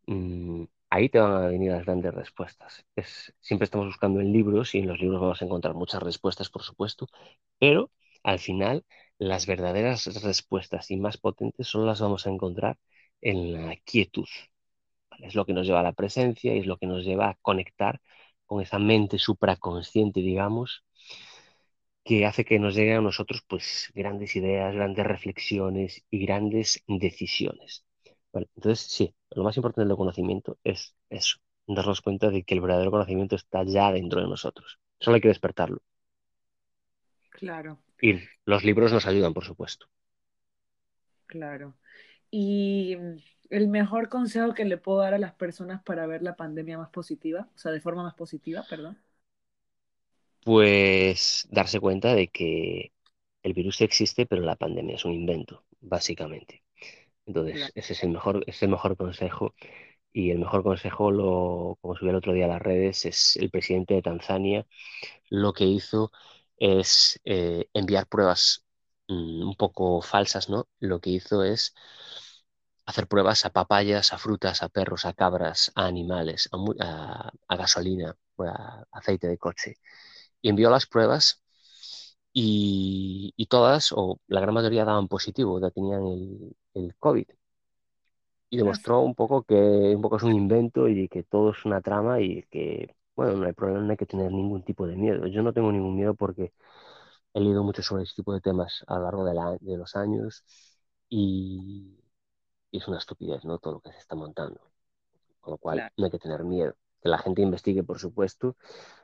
Mm, ahí te van a venir las grandes respuestas. Es, siempre estamos buscando en libros y en los libros vamos a encontrar muchas respuestas, por supuesto, pero al final las verdaderas respuestas y más potentes solo las vamos a encontrar en la quietud. Es lo que nos lleva a la presencia y es lo que nos lleva a conectar con esa mente supraconsciente, digamos, que hace que nos lleguen a nosotros pues grandes ideas, grandes reflexiones y grandes decisiones. entonces, sí, lo más importante del conocimiento es eso, darnos cuenta de que el verdadero conocimiento está ya dentro de nosotros. Solo hay que despertarlo. Claro. Y los libros nos ayudan, por supuesto. Claro. Y el mejor consejo que le puedo dar a las personas para ver la pandemia más positiva, o sea, de forma más positiva, perdón. Pues darse cuenta de que el virus existe, pero la pandemia es un invento, básicamente. Entonces, ese es el mejor, es el mejor consejo. Y el mejor consejo, lo, como subí el otro día a las redes, es el presidente de Tanzania. Lo que hizo es eh, enviar pruebas mm, un poco falsas, ¿no? Lo que hizo es hacer pruebas a papayas, a frutas, a perros, a cabras, a animales, a, gasolina, a aceite de coche. Y envió las pruebas y, todas, o la gran mayoría, daban positivo, ya tenían el, el COVID. Y demostró un poco que un poco es un invento y que todo es una trama y que, bueno, no hay problema, no hay que tener ningún tipo de miedo. Yo no tengo ningún miedo porque he leído mucho sobre este tipo de temas a lo largo de, la, de los años y, es una estupidez, ¿no? Todo lo que se está montando. Con lo cual no hay que tener miedo. Que la gente investigue, por supuesto.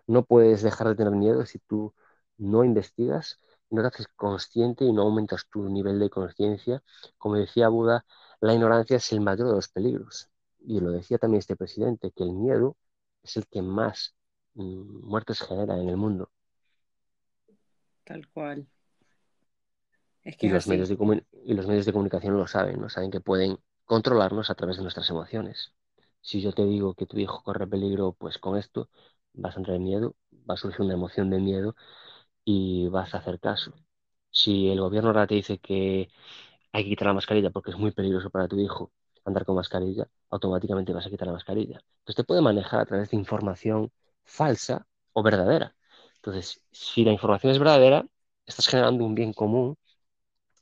No puedes dejar de tener miedo si tú no investigas, no te haces consciente y no aumentas tu nivel de conciencia. Como decía Buda, la ignorancia es el mayor de los peligros. Y lo decía también este presidente, que el miedo es el que más mm, muertes genera en el mundo. Tal cual y, los medios de y los medios de comunicación lo saben, ¿no? Saben que pueden controlarnos a través de nuestras emociones. Si yo te digo que tu hijo corre peligro, pues con esto vas a entrar en miedo, va a surgir una emoción de miedo y vas a hacer caso. Si el gobierno ahora te dice que hay que quitar la mascarilla porque es muy peligroso para tu hijo andar con mascarilla, automáticamente vas a quitar la mascarilla. Entonces te puede manejar a través de información falsa o verdadera. Entonces, si la información es verdadera, estás generando un bien común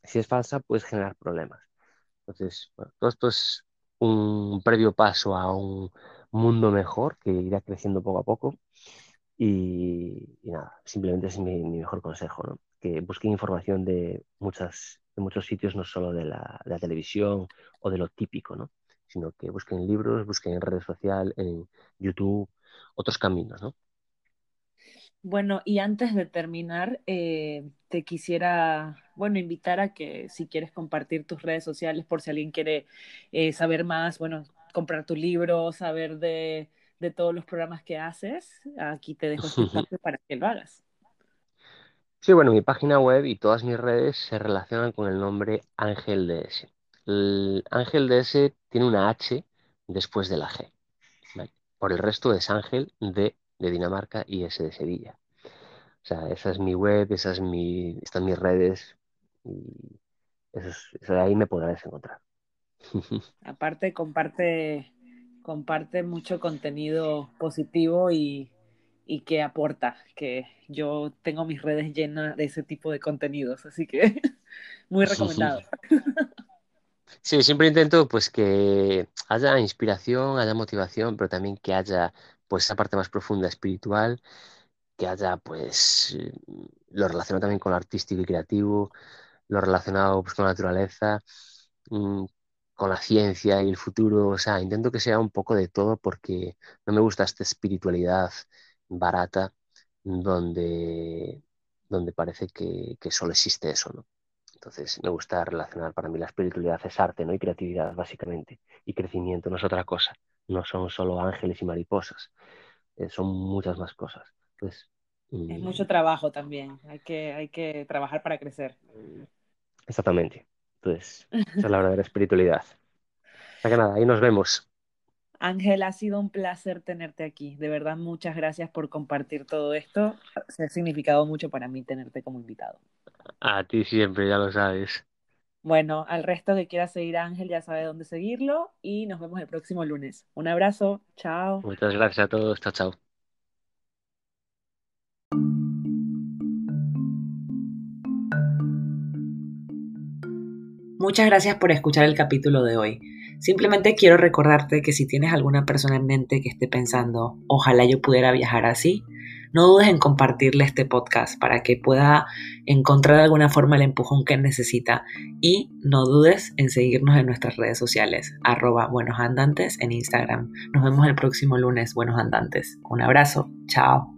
si es falsa, puedes generar problemas. Entonces, todo esto es un previo paso a un mundo mejor que irá creciendo poco a poco. Y, nada, simplemente es mi, mejor consejo, ¿no? que busquen información de, de muchos sitios, no solo de la, de la televisión o de lo típico, ¿no? sino que busquen libros, busquen en redes sociales, en YouTube, otros caminos. ¿no? Bueno, y antes de terminar, eh, te quisiera, bueno, invitar a que si quieres compartir tus redes sociales por si alguien quiere eh, saber más, bueno, comprar tu libro, saber de, todos los programas que haces, aquí te dejo este espacio para que lo hagas. Sí, bueno, mi página web y todas mis redes se relacionan con el nombre Ángel DS. El Ángel DS tiene una H después de la G. Por el resto es Ángel de de Dinamarca y ese de Sevilla. O sea, esa es mi web, esa es mi, están mis redes y eso, ahí me podrás encontrar. Aparte, comparte, comparte mucho contenido positivo y, y que aporta, que yo tengo mis redes llenas de ese tipo de contenidos, así que muy recomendado. Sí, siempre intento pues que haya inspiración, haya motivación, pero también que haya pues esa parte más profunda espiritual, que haya pues lo relacionado también con lo artístico y creativo, lo relacionado pues, con la naturaleza, mm, con la ciencia y el futuro, o sea, intento que sea un poco de todo porque no me gusta esta espiritualidad barata donde, donde parece que, que solo existe eso, ¿no? Entonces me gusta relacionar, para mí la espiritualidad es arte, ¿no? Y creatividad, básicamente. Y crecimiento no es otra cosa. No son solo ángeles y mariposas. Eh, son muchas más cosas. Pues, es mucho trabajo también. Hay que, hay que trabajar para crecer. Exactamente. Entonces, esa es la verdadera espiritualidad. O sea que nada, ahí nos vemos. Ángel, ha sido un placer tenerte aquí. De verdad, muchas gracias por compartir todo esto. Se ha significado mucho para mí tenerte como invitado. A ti siempre, ya lo sabes. Bueno, al resto que quiera seguir a Ángel ya sabe dónde seguirlo y nos vemos el próximo lunes. Un abrazo, chao. Muchas gracias a todos, chao, chao. Muchas gracias por escuchar el capítulo de hoy. Simplemente quiero recordarte que si tienes alguna persona en mente que esté pensando, ojalá yo pudiera viajar así, no dudes en compartirle este podcast para que pueda encontrar de alguna forma el empujón que necesita y no dudes en seguirnos en nuestras redes sociales, arroba buenos andantes en Instagram. Nos vemos el próximo lunes, buenos andantes. Un abrazo, chao.